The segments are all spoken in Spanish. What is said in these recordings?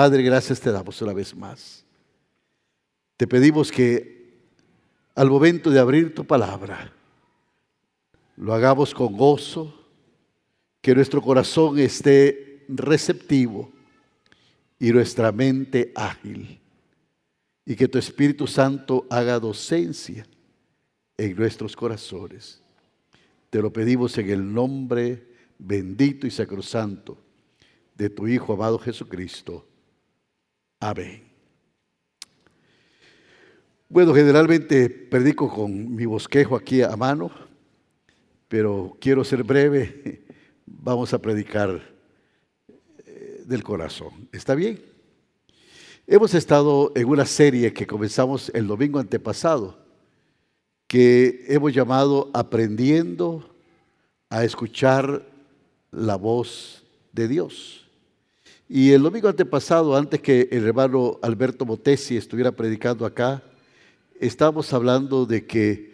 Padre, gracias te damos una vez más. Te pedimos que al momento de abrir tu palabra, lo hagamos con gozo, que nuestro corazón esté receptivo y nuestra mente ágil, y que tu Espíritu Santo haga docencia en nuestros corazones. Te lo pedimos en el nombre bendito y sacrosanto de tu Hijo amado Jesucristo. Amén. Bueno, generalmente predico con mi bosquejo aquí a mano, pero quiero ser breve. Vamos a predicar eh, del corazón. ¿Está bien? Hemos estado en una serie que comenzamos el domingo antepasado, que hemos llamado Aprendiendo a escuchar la voz de Dios. Y el domingo antepasado, antes que el hermano Alberto Motesi estuviera predicando acá, estábamos hablando de que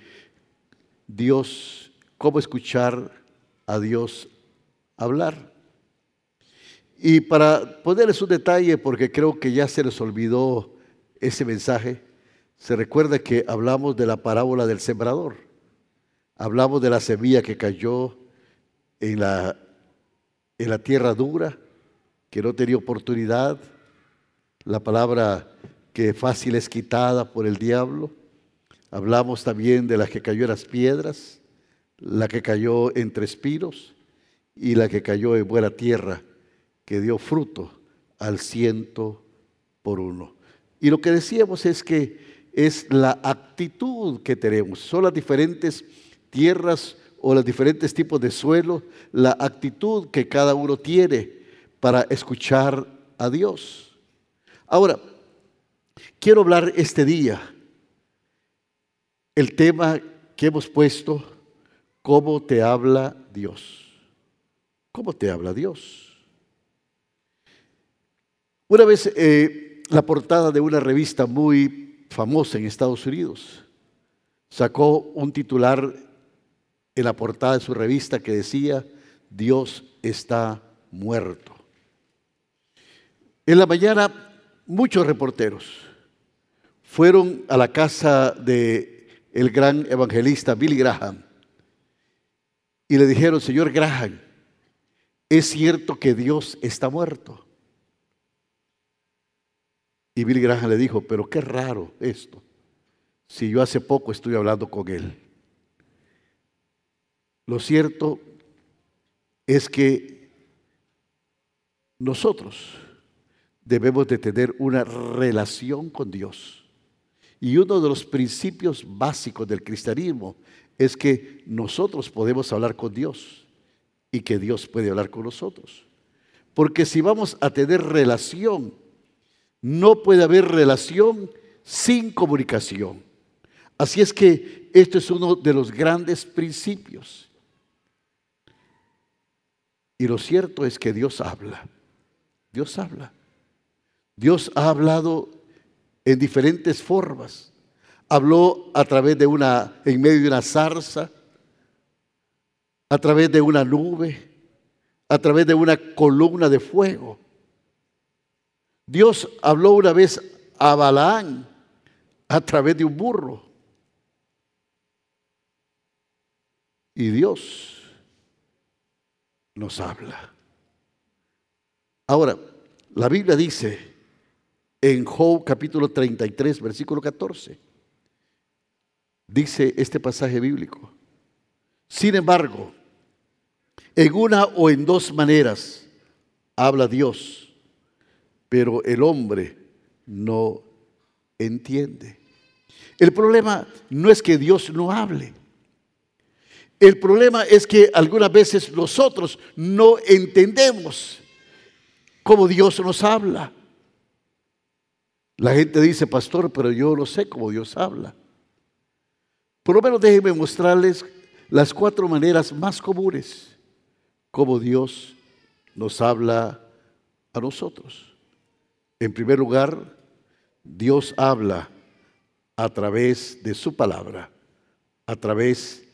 Dios, cómo escuchar a Dios hablar. Y para ponerles un detalle, porque creo que ya se les olvidó ese mensaje, se recuerda que hablamos de la parábola del sembrador. Hablamos de la semilla que cayó en la, en la tierra dura que no tenía oportunidad, la palabra que fácil es quitada por el diablo. Hablamos también de la que cayó en las piedras, la que cayó entre espinos y la que cayó en buena tierra, que dio fruto al ciento por uno. Y lo que decíamos es que es la actitud que tenemos, son las diferentes tierras o los diferentes tipos de suelo, la actitud que cada uno tiene para escuchar a Dios. Ahora, quiero hablar este día el tema que hemos puesto, ¿cómo te habla Dios? ¿Cómo te habla Dios? Una vez eh, la portada de una revista muy famosa en Estados Unidos sacó un titular en la portada de su revista que decía, Dios está muerto. En la mañana, muchos reporteros fueron a la casa de el gran evangelista Billy Graham y le dijeron, señor Graham, es cierto que Dios está muerto. Y Billy Graham le dijo, pero qué raro esto, si yo hace poco estuve hablando con él. Lo cierto es que nosotros debemos de tener una relación con Dios. Y uno de los principios básicos del cristianismo es que nosotros podemos hablar con Dios y que Dios puede hablar con nosotros. Porque si vamos a tener relación, no puede haber relación sin comunicación. Así es que esto es uno de los grandes principios. Y lo cierto es que Dios habla. Dios habla. Dios ha hablado en diferentes formas. Habló a través de una, en medio de una zarza, a través de una nube, a través de una columna de fuego. Dios habló una vez a Balaán a través de un burro. Y Dios nos habla. Ahora, la Biblia dice en Job capítulo 33, versículo 14. Dice este pasaje bíblico. Sin embargo, en una o en dos maneras habla Dios, pero el hombre no entiende. El problema no es que Dios no hable. El problema es que algunas veces nosotros no entendemos cómo Dios nos habla. La gente dice, pastor, pero yo no sé cómo Dios habla. Por lo menos déjenme mostrarles las cuatro maneras más comunes como Dios nos habla a nosotros. En primer lugar, Dios habla a través de su palabra, a través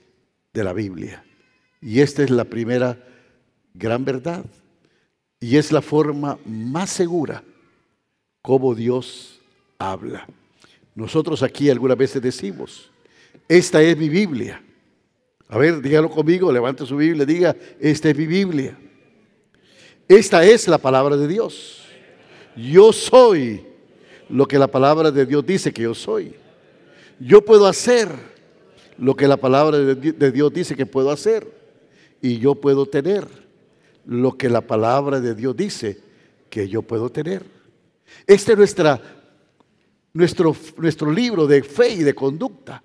de la Biblia. Y esta es la primera gran verdad. Y es la forma más segura cómo Dios habla. Nosotros aquí algunas veces decimos, esta es mi Biblia. A ver, dígalo conmigo, levante su Biblia, diga, esta es mi Biblia. Esta es la palabra de Dios. Yo soy lo que la palabra de Dios dice que yo soy. Yo puedo hacer lo que la palabra de Dios dice que puedo hacer. Y yo puedo tener lo que la palabra de Dios dice que yo puedo tener. Este es nuestra, nuestro, nuestro libro de fe y de conducta.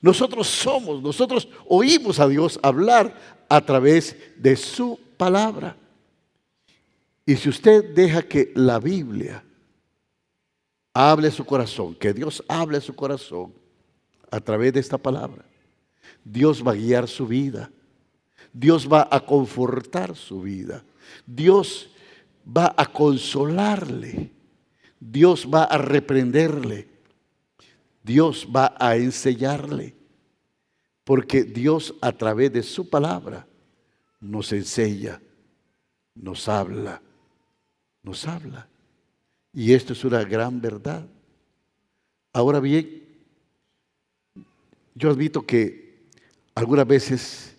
Nosotros somos, nosotros oímos a Dios hablar a través de su palabra. Y si usted deja que la Biblia hable su corazón, que Dios hable su corazón a través de esta palabra, Dios va a guiar su vida. Dios va a confortar su vida. Dios va a consolarle. Dios va a reprenderle. Dios va a enseñarle. Porque Dios a través de su palabra nos enseña, nos habla, nos habla. Y esto es una gran verdad. Ahora bien, yo admito que algunas veces,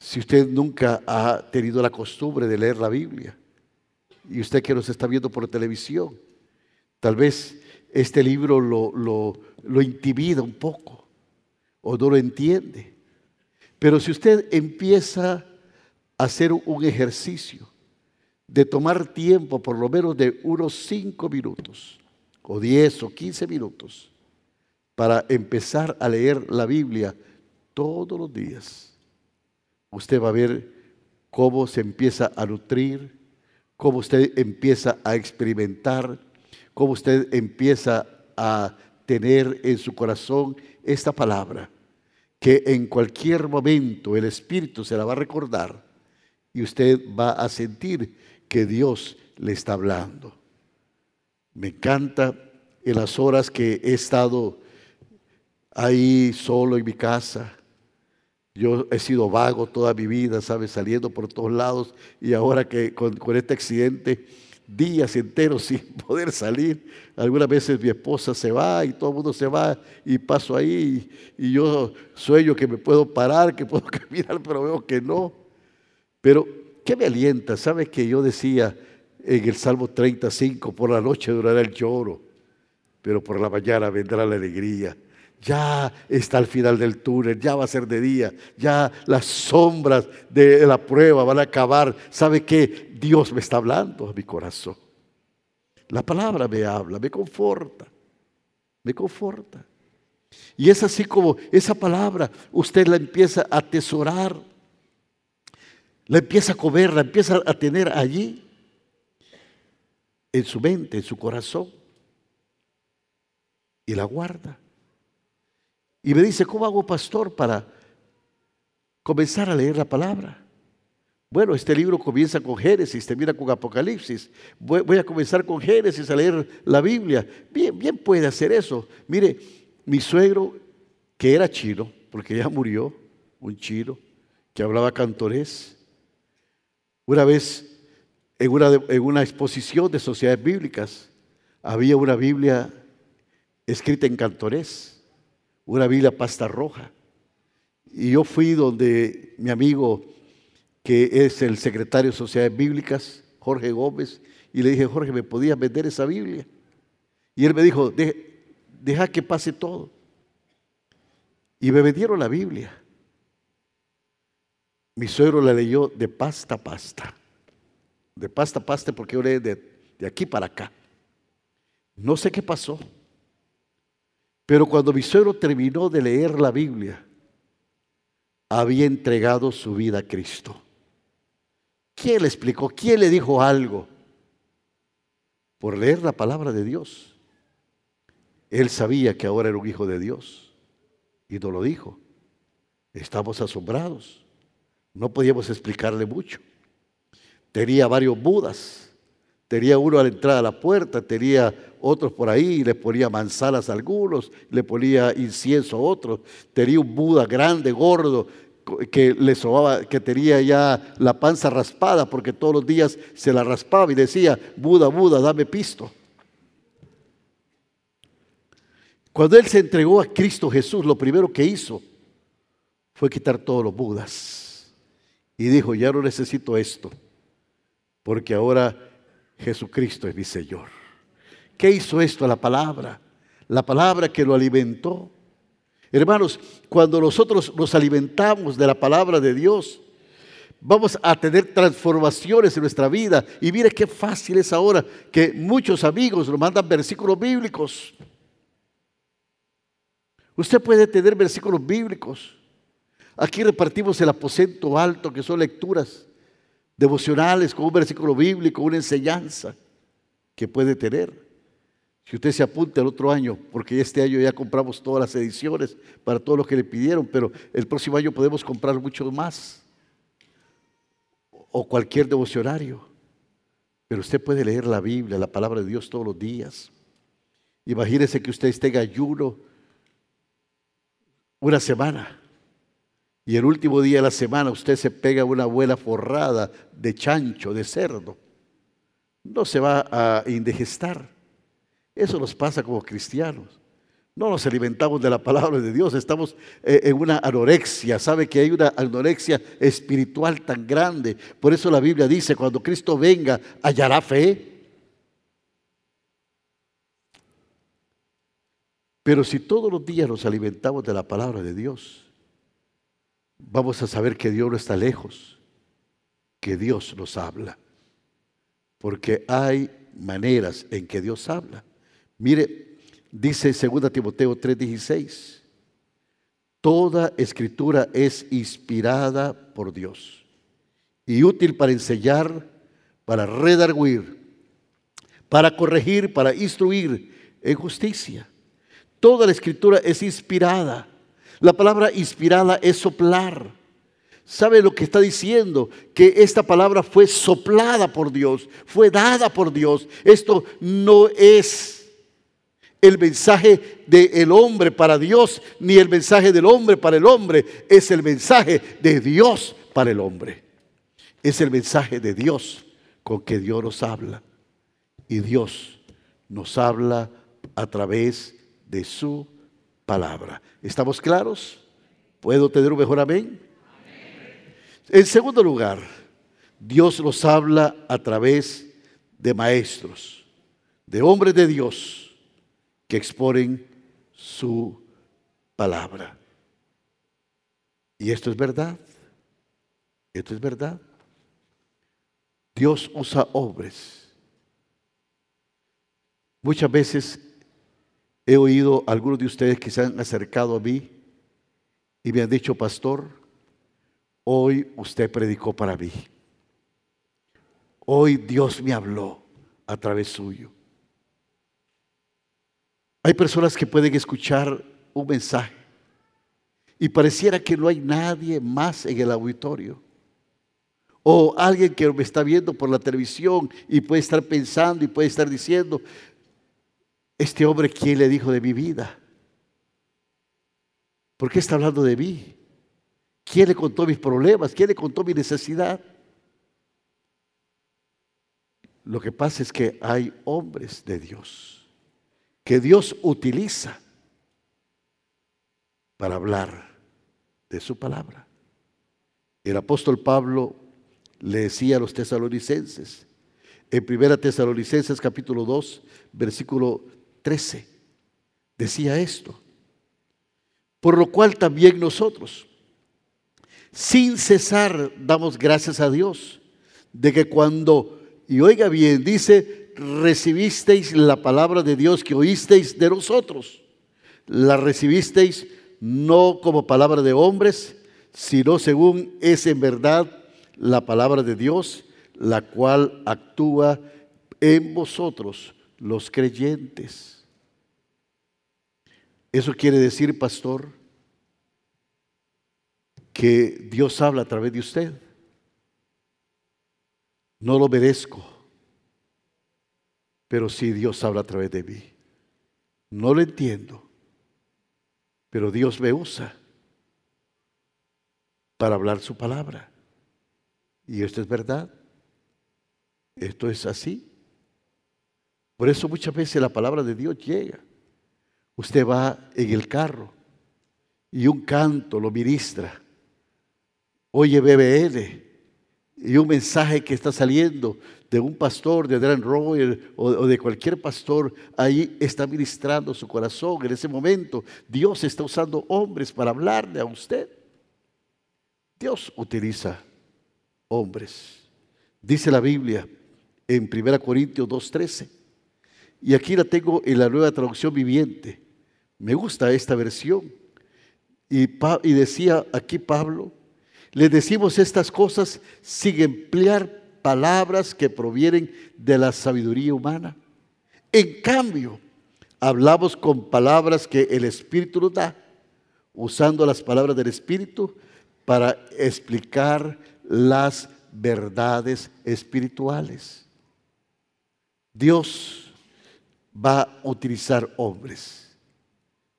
si usted nunca ha tenido la costumbre de leer la Biblia, y usted que nos está viendo por televisión, tal vez este libro lo, lo, intimida un poco o no lo entiende. Pero si usted empieza a hacer un ejercicio de tomar tiempo, por lo menos de unos cinco minutos, o diez o quince minutos, para empezar a leer la Biblia todos los días, usted va a ver cómo se empieza a nutrir, cómo usted empieza a experimentar, cómo usted empieza a tener en su corazón esta palabra, que en cualquier momento el Espíritu se la va a recordar y usted va a sentir que Dios le está hablando. Me encanta en las horas que he estado ahí solo en mi casa, yo he sido vago toda mi vida, ¿sabes? Saliendo por todos lados y ahora que con, este accidente, días enteros sin poder salir. Algunas veces mi esposa se va y todo el mundo se va y paso ahí y, yo sueño que me puedo parar, que puedo caminar, pero veo que no. Pero, ¿qué me alienta? ¿Sabes que yo decía en el Salmo 35, por la noche durará el lloro, pero por la mañana vendrá la alegría? Ya está al final del túnel, ya va a ser de día, ya las sombras de la prueba van a acabar. ¿Sabe qué? Dios me está hablando a mi corazón. La palabra me habla, me conforta, me conforta. Y es así como esa palabra usted la empieza a atesorar, la empieza a comer, la empieza a tener allí, en su mente, en su corazón, y la guarda. Y me dice, ¿cómo hago pastor para comenzar a leer la palabra? Bueno, este libro comienza con Génesis, termina con Apocalipsis. Voy, a comenzar con Génesis a leer la Biblia. Bien, bien puede hacer eso. Mire, mi suegro, que era chino, porque ya murió, un chino, que hablaba cantorés, una vez en una, en una exposición de sociedades bíblicas, había una Biblia escrita en cantorés una Biblia pasta roja. Y yo fui donde mi amigo, que es el secretario de Sociedades Bíblicas, Jorge Gómez, y le dije, Jorge, ¿me podías vender esa Biblia? Y él me dijo, deja que pase todo. Y me vendieron la Biblia. Mi suegro la leyó de pasta a pasta. De pasta a pasta porque yo leí de, de aquí para acá. No sé qué pasó. Pero cuando mi terminó de leer la Biblia, había entregado su vida a Cristo. ¿Quién le explicó? ¿Quién le dijo algo? Por leer la palabra de Dios. Él sabía que ahora era un hijo de Dios y no lo dijo. Estamos asombrados. No podíamos explicarle mucho. Tenía varios budas. Tenía uno a la entrada de la puerta, tenía otros por ahí, le ponía manzanas a algunos, le ponía incienso a otros, tenía un Buda grande, gordo, que le sobaba, que tenía ya la panza raspada porque todos los días se la raspaba y decía, Buda, Buda, dame pisto. Cuando Él se entregó a Cristo Jesús, lo primero que hizo fue quitar todos los budas. Y dijo, ya no necesito esto, porque ahora Jesucristo es mi Señor. ¿Qué hizo esto? La palabra. La palabra que lo alimentó. Hermanos, cuando nosotros nos alimentamos de la palabra de Dios, vamos a tener transformaciones en nuestra vida. Y mire qué fácil es ahora que muchos amigos nos mandan versículos bíblicos. Usted puede tener versículos bíblicos. Aquí repartimos el aposento alto, que son lecturas devocionales con un versículo bíblico, una enseñanza que puede tener. Si usted se apunte al otro año, porque este año ya compramos todas las ediciones para todos los que le pidieron, pero el próximo año podemos comprar mucho más. O cualquier devocionario. Pero usted puede leer la Biblia, la palabra de Dios todos los días. Imagínese que usted esté en ayuno una semana y el último día de la semana usted se pega una buena forrada de chancho, de cerdo. No se va a indigestar. Eso nos pasa como cristianos. No nos alimentamos de la palabra de Dios, estamos eh, en una anorexia. Sabe que hay una anorexia espiritual tan grande. Por eso la Biblia dice, cuando Cristo venga, hallará fe. Pero si todos los días nos alimentamos de la palabra de Dios, vamos a saber que Dios no está lejos, que Dios nos habla. Porque hay maneras en que Dios habla. Mire, dice 2 Timoteo 3:16, toda escritura es inspirada por Dios y útil para enseñar, para redarguir, para corregir, para instruir en justicia. Toda la escritura es inspirada. La palabra inspirada es soplar. ¿Sabe lo que está diciendo? Que esta palabra fue soplada por Dios, fue dada por Dios. Esto no es el mensaje del hombre para Dios, ni el mensaje del hombre para el hombre. Es el mensaje de Dios para el hombre. Es el mensaje de Dios con que Dios nos habla. Y Dios nos habla a través de su palabra. ¿Estamos claros? ¿Puedo tener un mejor amén? En segundo lugar, Dios nos habla a través de maestros, de hombres de Dios que exponen su palabra. Y esto es verdad. Esto es verdad. Dios usa hombres. Muchas veces He oído a algunos de ustedes que se han acercado a mí y me han dicho, pastor, hoy usted predicó para mí. Hoy Dios me habló a través suyo. Hay personas que pueden escuchar un mensaje y pareciera que no hay nadie más en el auditorio. O alguien que me está viendo por la televisión y puede estar pensando y puede estar diciendo, este hombre, ¿quién le dijo de mi vida? ¿Por qué está hablando de mí? ¿Quién le contó mis problemas? ¿Quién le contó mi necesidad? Lo que pasa es que hay hombres de Dios que Dios utiliza para hablar de su palabra. El apóstol Pablo le decía a los tesalonicenses, en 1 Tesalonicenses capítulo 2, versículo 13 decía esto. Por lo cual también nosotros, sin cesar, damos gracias a Dios de que cuando, y oiga bien, dice, recibisteis la palabra de Dios que oísteis de nosotros. La recibisteis no como palabra de hombres, sino según es en verdad la palabra de Dios, la cual actúa en vosotros los creyentes. Eso quiere decir, pastor, que Dios habla a través de usted. No lo merezco, pero sí Dios habla a través de mí. No lo entiendo, pero Dios me usa para hablar su palabra. Y esto es verdad. Esto es así. Por eso muchas veces la palabra de Dios llega. Usted va en el carro y un canto lo ministra. Oye BBL y un mensaje que está saliendo de un pastor, de Dan Roy o, de cualquier pastor, ahí está ministrando su corazón. En ese momento Dios está usando hombres para hablarle a usted. Dios utiliza hombres. Dice la Biblia en 1 Corintios 2.13. Y aquí la tengo en la nueva traducción viviente. Me gusta esta versión. Y, decía aquí Pablo, le decimos estas cosas sin emplear palabras que provienen de la sabiduría humana. En cambio, hablamos con palabras que el Espíritu nos da, usando las palabras del Espíritu para explicar las verdades espirituales. Dios va a utilizar hombres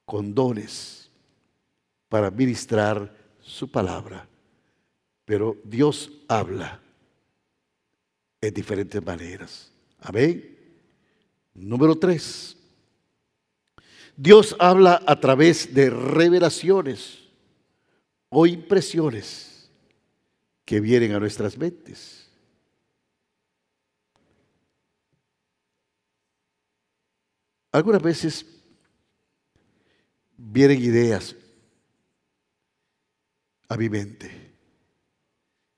con dones para ministrar su palabra, pero Dios habla en diferentes maneras. Amén. Número tres. Dios habla a través de revelaciones o impresiones que vienen a nuestras mentes. Algunas veces vienen ideas a mi mente.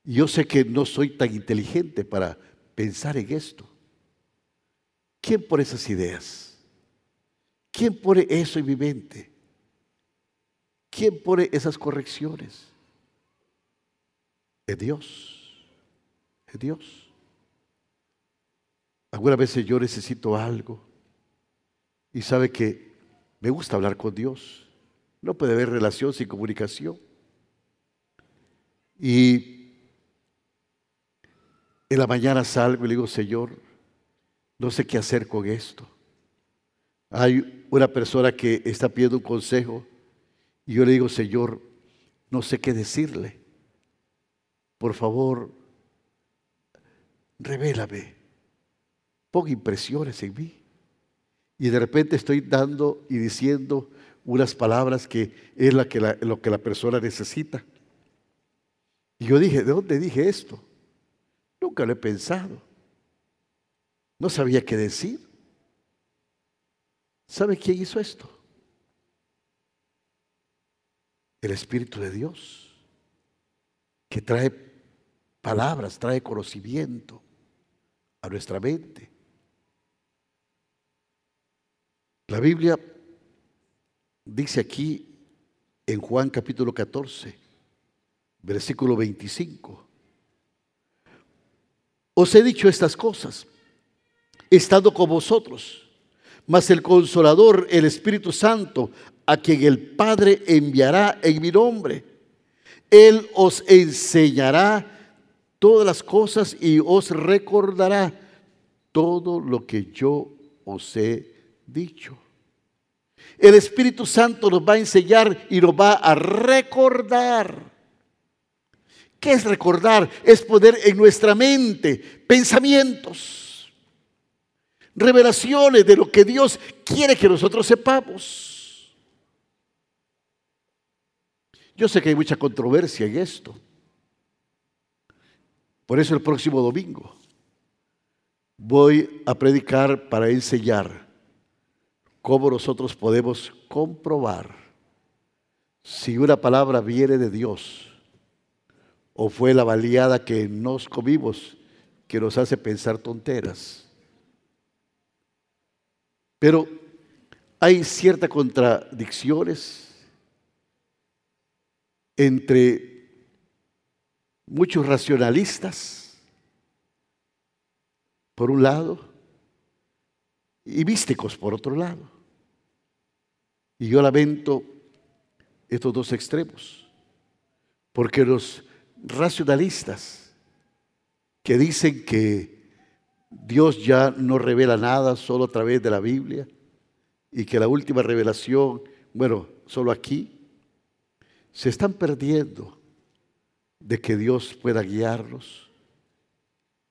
Yo sé que no soy tan inteligente para pensar en esto. ¿Quién pone esas ideas? ¿Quién pone eso en mi mente? ¿Quién pone esas correcciones? Es Dios. Es Dios. Algunas veces yo necesito algo y sabe que me gusta hablar con Dios. No puede haber relación sin comunicación. Y en la mañana salgo y le digo, Señor, no sé qué hacer con esto. Hay una persona que está pidiendo un consejo y yo le digo, Señor, no sé qué decirle. Por favor, revélame. Pon impresiones en mí. Y de repente estoy dando y diciendo unas palabras que es lo que la persona necesita. Y yo dije, ¿de dónde dije esto? Nunca lo he pensado. No sabía qué decir. ¿Sabe quién hizo esto? El Espíritu de Dios, que trae palabras, trae conocimiento a nuestra mente. La Biblia dice aquí en Juan capítulo 14, versículo 25, os he dicho estas cosas, estando con vosotros, mas el consolador, el Espíritu Santo, a quien el Padre enviará en mi nombre, Él os enseñará todas las cosas y os recordará todo lo que yo os he dicho. El Espíritu Santo nos va a enseñar y nos va a recordar ¿Qué es recordar? Es poner en nuestra mente pensamientos, revelaciones de lo que Dios quiere que nosotros sepamos. Yo sé que hay mucha controversia en esto. Por eso el próximo domingo voy a predicar para enseñar cómo nosotros podemos comprobar si una palabra viene de Dios o fue la baleada que nos comimos que nos hace pensar tonteras. Pero hay ciertas contradicciones entre muchos racionalistas, por un lado, y místicos, por otro lado. Y yo lamento estos dos extremos, porque los racionalistas que dicen que Dios ya no revela nada solo a través de la Biblia y que la última revelación, bueno, solo aquí, se están perdiendo de que Dios pueda guiarlos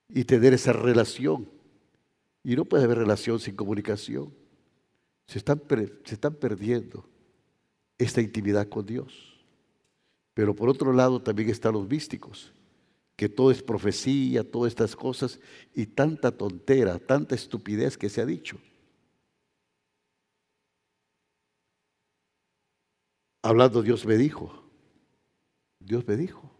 y tener esa relación. Y no puede haber relación sin comunicación. Se están, se están perdiendo esta intimidad con Dios. Pero por otro lado también están los místicos, que todo es profecía, todas estas cosas y tanta tontera, tanta estupidez que se ha dicho. Hablando Dios me dijo, Dios me dijo.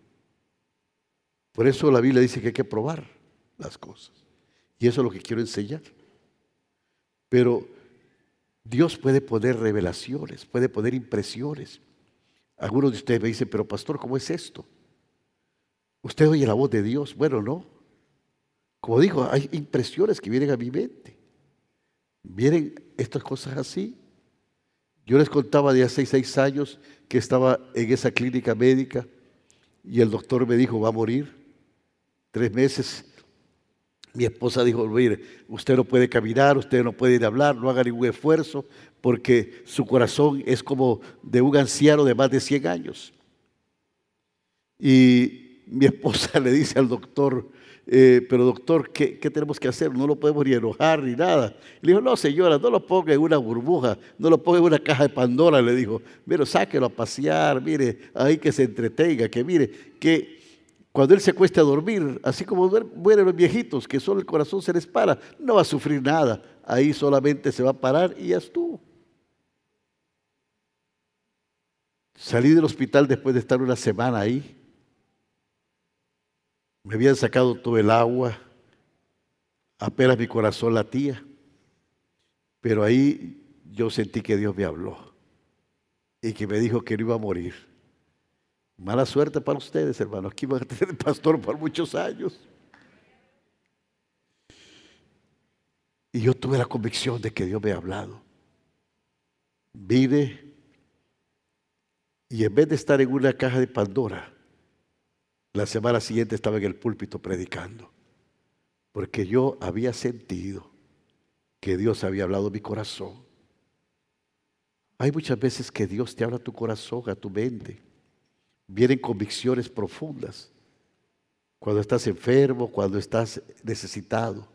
Por eso la Biblia dice que hay que probar las cosas. Y eso es lo que quiero enseñar. Pero Dios puede poner revelaciones, puede poner impresiones. Algunos de ustedes me dicen, pero pastor, ¿cómo es esto? Usted oye la voz de Dios. Bueno, no. Como dijo, hay impresiones que vienen a mi mente. Vienen estas cosas así. Yo les contaba de hace seis años que estaba en esa clínica médica y el doctor me dijo, va a morir. Tres meses mi esposa dijo, mire, usted no puede caminar, usted no puede ir a hablar, no haga ningún esfuerzo, porque su corazón es como de un anciano de más de 100 años. Y mi esposa le dice al doctor, eh, pero doctor, ¿qué, tenemos que hacer? No lo podemos ni enojar ni nada. le dijo, no señora, no lo ponga en una burbuja, no lo ponga en una caja de Pandora, le dijo, pero sáquelo a pasear, mire, ahí que se entretenga, que mire, que cuando él se cueste a dormir, así como mueren los viejitos, que solo el corazón se les para, no va a sufrir nada. Ahí solamente se va a parar y ya estuvo. Salí del hospital después de estar una semana ahí. Me habían sacado todo el agua. Apenas mi corazón latía. Pero ahí yo sentí que Dios me habló y que me dijo que no iba a morir Mala suerte para ustedes, hermanos. Aquí van a tener pastor por muchos años. Y yo tuve la convicción de que Dios me ha hablado. Vine y en vez de estar en una caja de Pandora, la semana siguiente estaba en el púlpito predicando. Porque yo había sentido que Dios había hablado mi corazón. Hay muchas veces que Dios te habla a tu corazón, a tu mente vienen convicciones profundas. Cuando estás enfermo, cuando estás necesitado.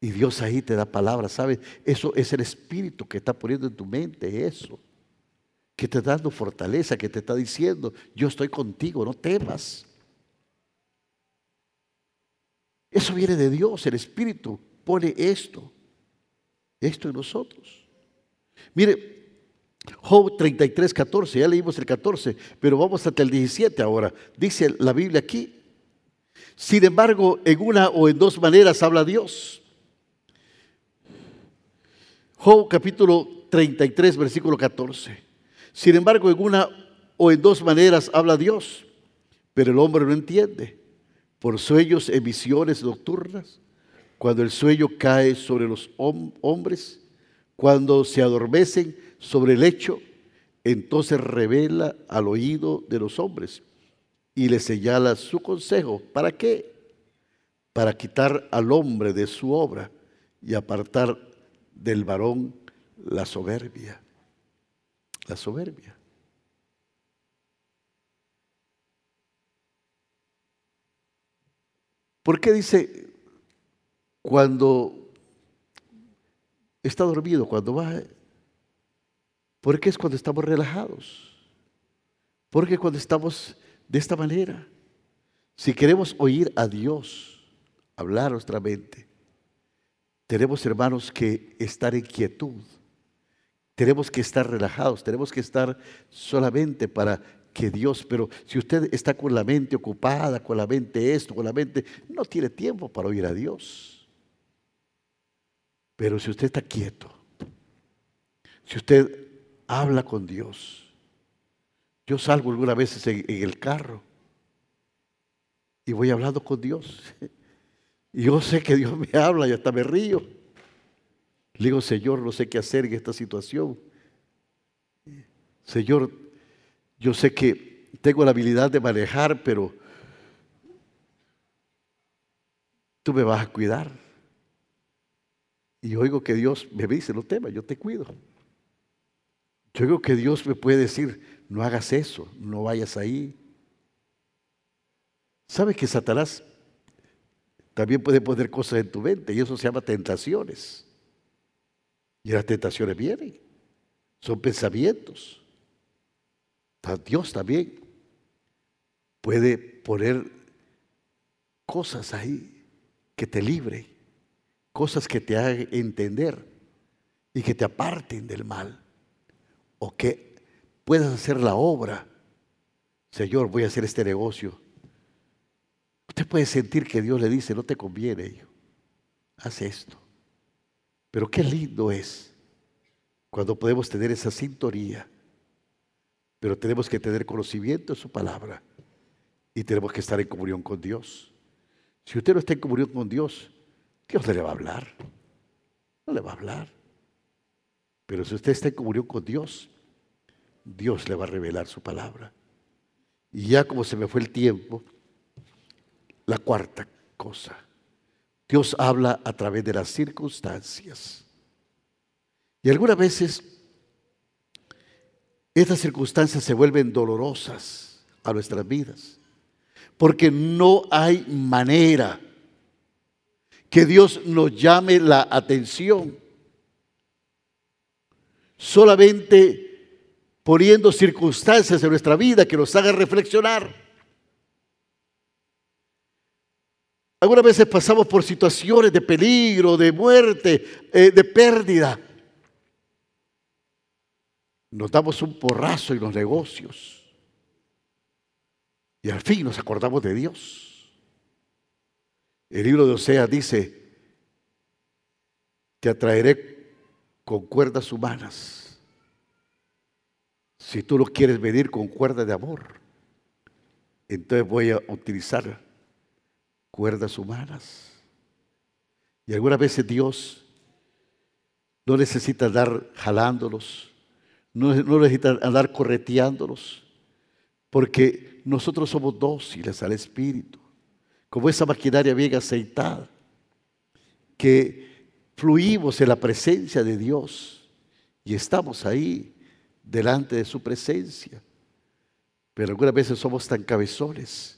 Y Dios ahí te da palabras, ¿sabes? Eso es el Espíritu que está poniendo en tu mente eso. Que te está dando fortaleza, que te está diciendo, yo estoy contigo, no temas. Eso viene de Dios, el Espíritu pone esto, esto en nosotros. Mire, Job 33, 14, ya leímos el 14, pero vamos hasta el 17 ahora. Dice la Biblia aquí. Sin embargo, en una o en dos maneras habla Dios. Job capítulo 33, versículo 14. Sin embargo, en una o en dos maneras habla Dios, pero el hombre no entiende. Por sueños en visiones nocturnas, cuando el sueño cae sobre los hombres, cuando se adormecen sobre el hecho, entonces revela al oído de los hombres y le señala su consejo. ¿Para qué? Para quitar al hombre de su obra y apartar del varón la soberbia. La soberbia. ¿Por qué dice cuando está dormido, cuando va porque es cuando estamos relajados. Porque cuando estamos de esta manera, si queremos oír a Dios hablar nuestra mente, tenemos hermanos que estar en quietud. Tenemos que estar relajados, tenemos que estar solamente para que Dios, pero si usted está con la mente ocupada, con la mente esto, con la mente, no tiene tiempo para oír a Dios. Pero si usted está quieto, si usted habla con Dios. Yo salgo algunas veces en, el carro y voy hablando con Dios. Y yo sé que Dios me habla y hasta me río. Le digo, Señor, no sé qué hacer en esta situación. Señor, yo sé que tengo la habilidad de manejar, pero tú me vas a cuidar. Y oigo que Dios me dice, no temas, yo te cuido. Yo creo que Dios me puede decir, no hagas eso, no vayas ahí. ¿Sabe que Satanás también puede poner cosas en tu mente y eso se llama tentaciones? Y las tentaciones vienen. Son pensamientos. Dios también puede poner cosas ahí que te libre, cosas que te hagan entender y que te aparten del mal o que puedas hacer la obra. Señor, voy a hacer este negocio. Usted puede sentir que Dios le dice, no te conviene, hijo, haz esto. Pero qué lindo es cuando podemos tener esa sintonía. Pero tenemos que tener conocimiento de su palabra y tenemos que estar en comunión con Dios. Si usted no está en comunión con Dios, Dios le va a hablar. No le va a hablar. Pero si usted está en comunión con Dios, Dios le va a revelar su palabra. Y ya como se me fue el tiempo, la cuarta cosa. Dios habla a través de las circunstancias. Y algunas veces estas circunstancias se vuelven dolorosas a nuestras vidas. Porque no hay manera que Dios nos llame la atención. Solamente poniendo circunstancias en nuestra vida que nos hagan reflexionar. Algunas veces pasamos por situaciones de peligro, de muerte, eh, de pérdida. Nos damos un porrazo en los negocios. Y al fin nos acordamos de Dios. El libro de Oseas dice, te atraeré con cuerdas humanas. Si tú lo quieres medir con cuerdas de amor, entonces voy a utilizar cuerdas humanas. Y algunas veces Dios no necesita andar jalándolos, no, no necesita andar correteándolos, porque nosotros somos dóciles al Espíritu, como esa maquinaria bien aceitada, que fluimos en la presencia de Dios y estamos ahí delante de su presencia. Pero algunas veces somos tan cabezones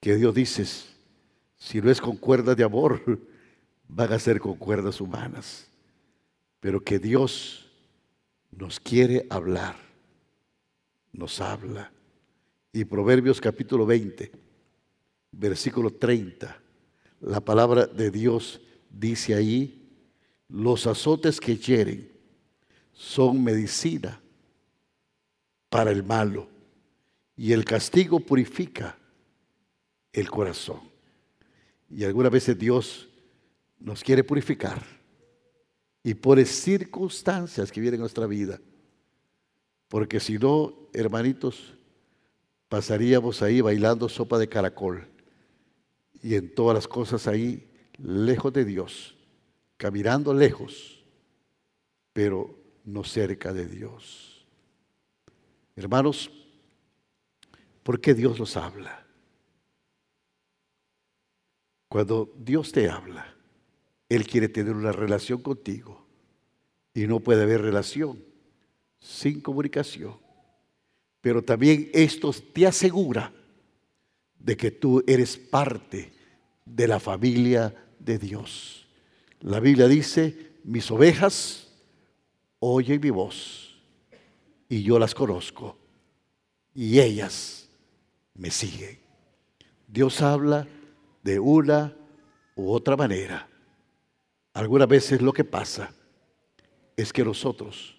que Dios dice, si no es con cuerdas de amor, van a ser con cuerdas humanas. Pero que Dios nos quiere hablar, nos habla. Y Proverbios capítulo 20, versículo 30, la palabra de Dios dice ahí, los azotes que hieren son medicina para el malo y el castigo purifica el corazón. Y algunas veces Dios nos quiere purificar y por circunstancias que vienen en nuestra vida. Porque si no, hermanitos, pasaríamos ahí bailando sopa de caracol y en todas las cosas ahí, lejos de Dios, caminando lejos, pero no cerca de Dios. Hermanos, ¿por qué Dios nos habla? Cuando Dios te habla, Él quiere tener una relación contigo y no puede haber relación sin comunicación. Pero también esto te asegura de que tú eres parte de la familia de Dios. La Biblia dice, mis ovejas oyen mi voz y yo las conozco y ellas me siguen. Dios habla de una u otra manera. Algunas veces lo que pasa es que nosotros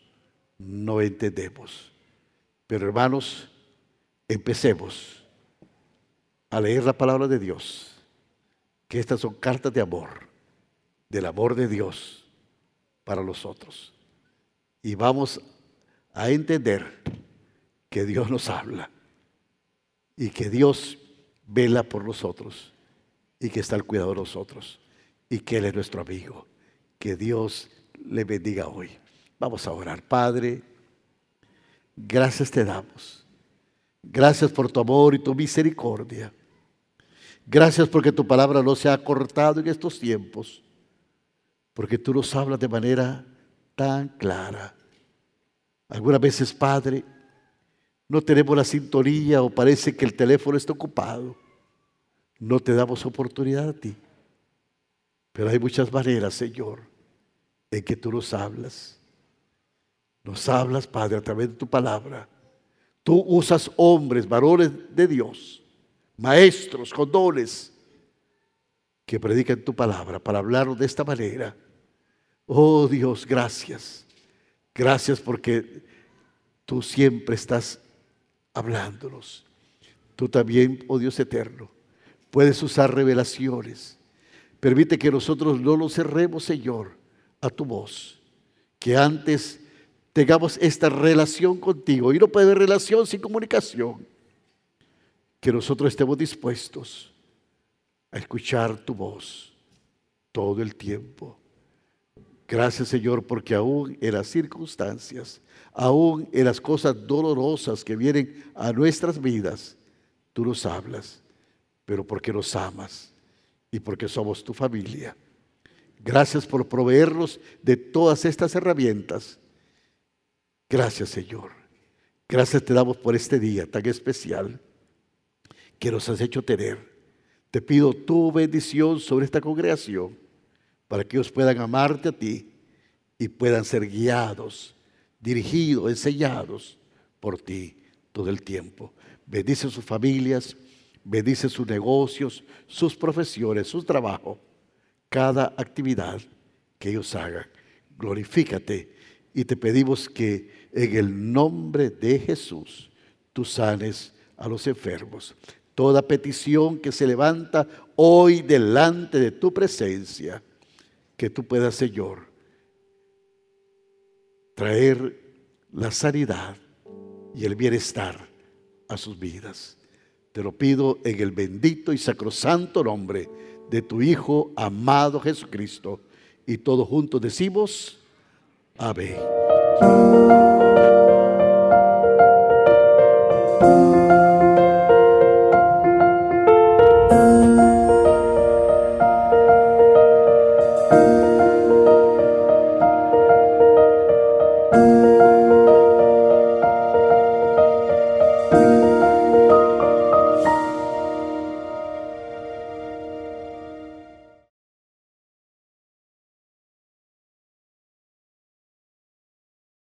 no entendemos. Pero hermanos, empecemos a leer la palabra de Dios, que estas son cartas de amor, del amor de Dios para nosotros. Y vamos a entender que Dios nos habla y que Dios vela por nosotros y que está al cuidado de nosotros y que Él es nuestro amigo. Que Dios le bendiga hoy. Vamos a orar. Padre, gracias te damos. Gracias por tu amor y tu misericordia. Gracias porque tu palabra no se ha cortado en estos tiempos. Porque tú nos hablas de manera tan clara. Algunas veces, Padre, no tenemos la sintonía o parece que el teléfono está ocupado no te damos oportunidad a ti. Pero hay muchas maneras, Señor, en que tú nos hablas. Nos hablas, Padre, a través de tu palabra. Tú usas hombres, varones de Dios, maestros, condones, que predican tu palabra para hablarnos de esta manera. Oh Dios, gracias. Gracias porque tú siempre estás hablándonos. Tú también, oh Dios eterno, puedes usar revelaciones. Permite que nosotros no nos cerremos, Señor, a tu voz. Que antes tengamos esta relación contigo. Y no puede haber relación sin comunicación. Que nosotros estemos dispuestos a escuchar tu voz todo el tiempo. Gracias Señor porque aún en las circunstancias, aún en las cosas dolorosas que vienen a nuestras vidas, tú nos hablas, pero porque nos amas y porque somos tu familia. Gracias por proveernos de todas estas herramientas. Gracias Señor. Gracias te damos por este día tan especial que nos has hecho tener. Te pido tu bendición sobre esta congregación para que ellos puedan amarte a ti y puedan ser guiados, dirigidos, enseñados por ti todo el tiempo. Bendice sus familias, bendice sus negocios, sus profesiones, su trabajo, cada actividad que ellos hagan. Glorifícate y te pedimos que en el nombre de Jesús tú sanes a los enfermos toda petición que se levanta hoy delante de tu presencia, que tú puedas, Señor, traer la sanidad y el bienestar a sus vidas. Te lo pido en el bendito y sacrosanto nombre de tu Hijo amado Jesucristo. Y todos juntos decimos, Amén.